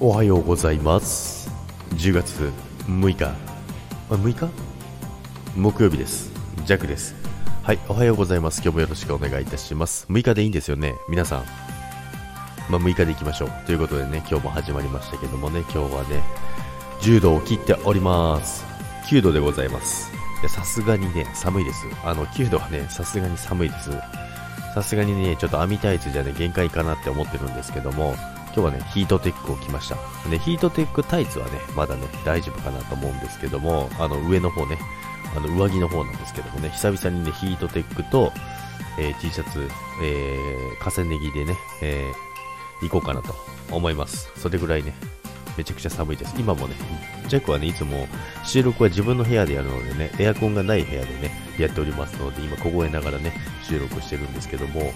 おはようございます。10月6日。あ6日？木曜日です。ジャックです。はいおはようございます。今日もよろしくお願いいたします。6日でいいんですよね？皆さん。まあ、6日でいきましょう。ということでね今日も始まりましたけどもね今日はね10度を切っております。9度でございます。さすがにね寒いです。あの9度はねさすがに寒いです。さすがにねちょっと網タイツじゃね限界かなって思ってるんですけども今日はね、ヒートテックを着ました。で、ヒートテックタイツはね、まだね、大丈夫かなと思うんですけども、あの、上の方ね、あの、上着の方なんですけどもね、久々にね、ヒートテックと、えー、T シャツ、えー、重ね着でね、えー、行こうかなと思います。それぐらいね、めちゃくちゃ寒いです。今もね、ジャックはね、いつも収録は自分の部屋でやるのでね、エアコンがない部屋でね、やっておりますので、今凍えながらね、収録してるんですけども、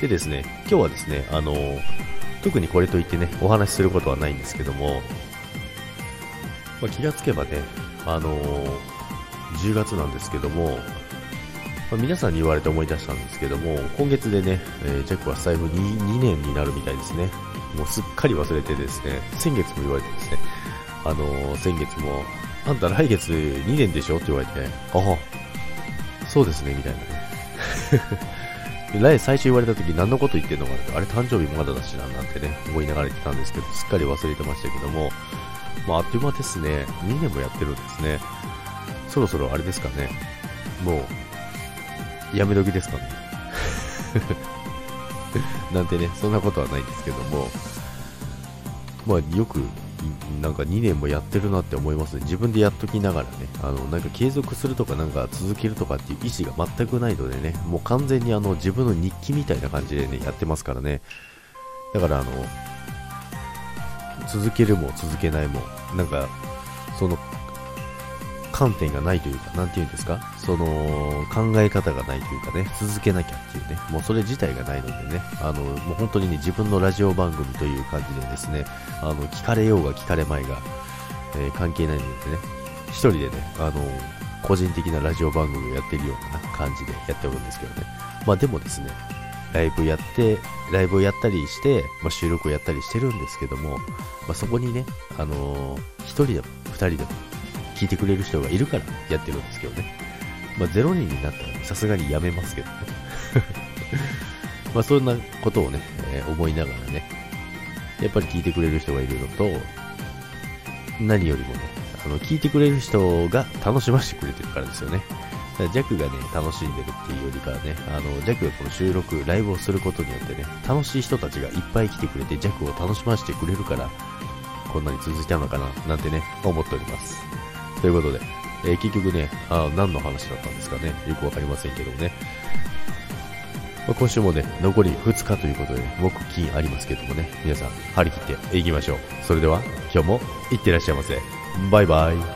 でですね、今日はですね、あのー、特にこれといってね、お話しすることはないんですけども、まあ、気がつけばね、あのー、10月なんですけども、まあ、皆さんに言われて思い出したんですけども、今月でね、えー、ジャックはスタイフ 2, 2年になるみたいですね。もうすっかり忘れてですね、先月も言われてですね、あのー、先月も、あんた来月2年でしょ？って言われて、ああ、そうですね、みたいなね。来最初言われた時何のこと言ってんのかなあれ誕生日まだだしななんてね、思いながら言ってたんですけど、すっかり忘れてましたけども、まあ、あっという間ですね。2年もやってるんですね。そろそろあれですかね。もう、やめ時ですかね。なんてね、そんなことはないんですけども、まあ、よくなんか2年もやってるなって思いますね。自分でやっときながらね、あの、なんか継続するとかなんか続けるとかっていう意思が全くないのでね、もう完全にあの自分の日記みたいな感じでね、やってますからね。だからあの、続けるも続けないも、なんか、その観点がないというか、なんていうんですか、その考え方がないというかね、続けなきゃっていうね、もうそれ自体がないのでね、あの、もう本当にね、自分のラジオ番組という感じでですね、あの、聞かれようが聞かれまいが、えー、関係ないのでね、一人でね、あの、個人的なラジオ番組をやってるような感じでやっておるんですけどね。まあでもですね、ライブやって、ライブをやったりして、まあ、収録をやったりしてるんですけども、まあ、そこにね、あのー、1人でも2人でも聞いてくれる人がいるからやってるんですけどね。まあ、0人になったらさすがにやめますけどね。まあ、そんなことをね、えー、思いながらね、やっぱり聞いてくれる人がいるのと、何よりもね、あの、聞いてくれる人が楽しませてくれてるからですよね。ジャックがね、楽しんでるっていうよりかはね、あの、ジャックがこの収録、ライブをすることによってね、楽しい人たちがいっぱい来てくれて、ジャックを楽しませてくれるから、こんなに続いたのかな、なんてね、思っております。ということで、えー、結局ねあ、何の話だったんですかね、よくわかりませんけどもね。まあ、今週もね、残り2日ということで、木金ありますけどもね、皆さん、張り切っていきましょう。それでは、今日もいってらっしゃいませ。バイバイ。